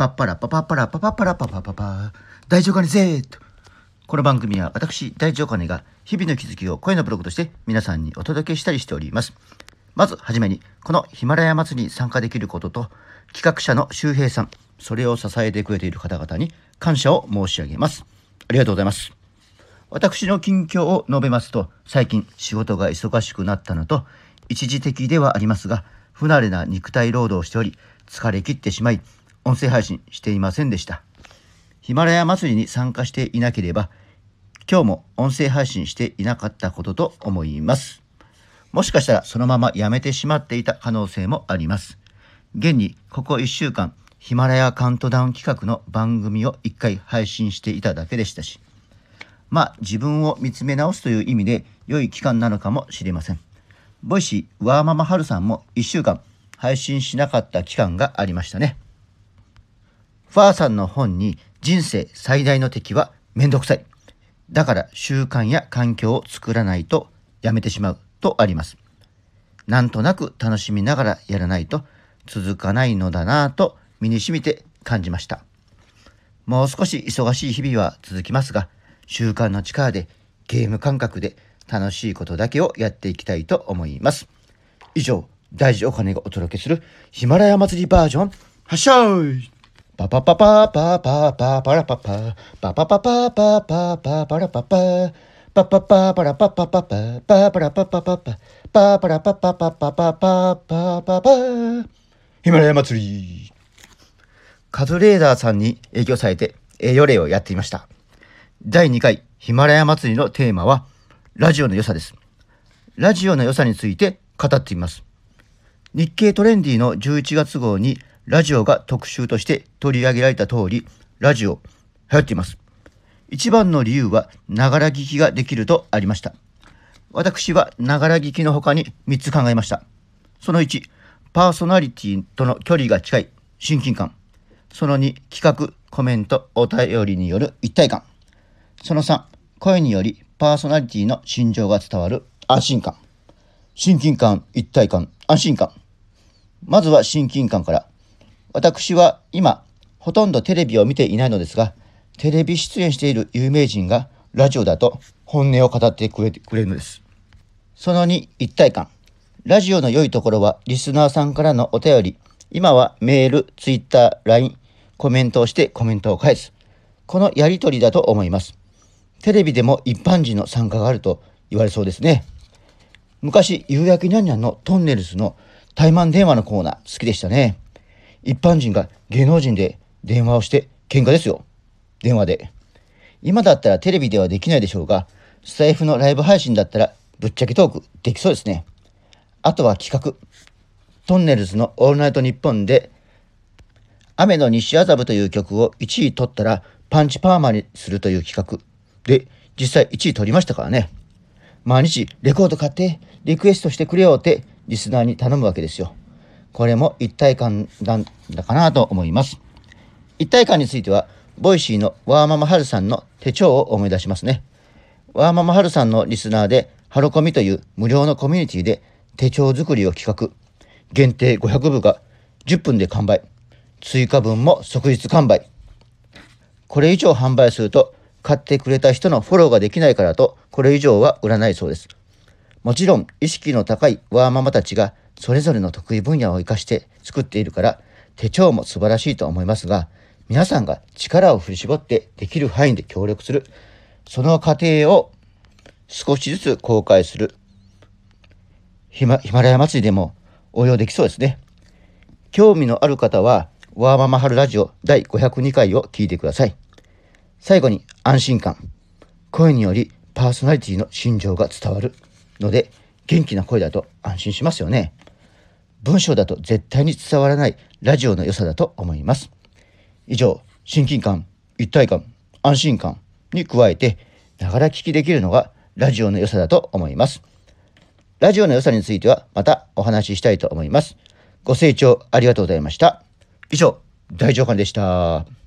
パッパラパパッパラパパッパラパパパパ大丈夫かねぜーと。この番組は私、大丈夫かねが日々の気づきを声のブログとして皆さんにお届けしたりしております。まずはじめに、このヒマラヤ祭りに参加できることと、企画者の周平さん、それを支えてくれている方々に感謝を申し上げます。ありがとうございます。私の近況を述べますと、最近仕事が忙しくなったのと、一時的ではありますが、不慣れな肉体労働をしており、疲れ切ってしまい、音声配信していませんでした。ヒマラヤ祭りに参加していなければ、今日も音声配信していなかったことと思います。もしかしたらそのままやめてしまっていた可能性もあります。現にここ1週間、ヒマラヤカウントダウン企画の番組を1回配信していただけでしたし、まあ自分を見つめ直すという意味で良い期間なのかもしれません。ボイシーワーママハルさんも1週間配信しなかった期間がありましたね。ファーさんの本に人生最大の敵はめんどくさい。だから習慣や環境を作らないとやめてしまうとあります。なんとなく楽しみながらやらないと続かないのだなぁと身に染みて感じました。もう少し忙しい日々は続きますが、習慣の力でゲーム感覚で楽しいことだけをやっていきたいと思います。以上、大事お金がお届けするヒマラヤ祭りバージョン、はっしゃいパパパパパパパパラパパパパパパパパパパラパパパパパパラパパパパパパラパパパパパパラパパパパパパパパパヒマラヤ祭り。カズレーダーさんに影響されて栄養例をやっていました。第2回ヒマラヤ祭りのテーマはラジオの良さです。ラジオの良さについて語っています。日経トレンディの11月号にラジオが特集として取り上げられた通り、ラジオ流行っています。一番の理由は、ながら聞きができるとありました。私はながら聞きの他に3つ考えました。その1、パーソナリティとの距離が近い親近感。その2、企画、コメント、お便りによる一体感。その3、声によりパーソナリティの心情が伝わる安心感。親近感、一体感、安心感。まずは親近感から。私は今、ほとんどテレビを見ていないのですが、テレビ出演している有名人がラジオだと本音を語ってくれくれるのです。その2、一体感。ラジオの良いところは、リスナーさんからのお便り、今はメール、ツイッター、LINE、コメントをしてコメントを返す。このやりとりだと思います。テレビでも一般人の参加があると言われそうですね。昔、夕焼けにゃんにゃんのトンネルズの対マン電話のコーナー好きでしたね。一般人が芸能人で電話をして喧嘩ですよ。電話で。今だったらテレビではできないでしょうが、スタイフのライブ配信だったらぶっちゃけトークできそうですね。あとは企画。トンネルズのオールナイトニッポンで、雨の西麻布という曲を1位取ったらパンチパーマにするという企画。で、実際1位取りましたからね。毎日レコード買ってリクエストしてくれよってリスナーに頼むわけですよ。これも一体感なんだかなと思います。一体感については、 Voicy のワーママハルさんの手帳を思い出しますね。ワーママハルさんのリスナーで、ハルコミという無料のコミュニティで手帳作りを企画。限定500部が10分で完売。追加分も即日完売。これ以上販売すると、買ってくれた人のフォローができないからと、これ以上は売らないそうです。もちろん、意識の高いワーママたちがそれぞれの得意分野を生かして作っているから手帳も素晴らしいと思いますが皆さんが力を振り絞ってできる範囲で協力するその過程を少しずつ公開するヒマヒマラヤ祭りでも応用できそうですね。興味のある方はワーママハルラジオ第502回を聞いてください。最後に安心感。声によりパーソナリティの心情が伝わるので元気な声だと安心しますよね。文章だと絶対に伝わらないラジオの良さだと思います。以上、親近感、一体感、安心感に加えて、ながら聞きできるのがラジオの良さだと思います。ラジオの良さについてはまたお話ししたいと思います。ご清聴ありがとうございました。以上、大長官でした。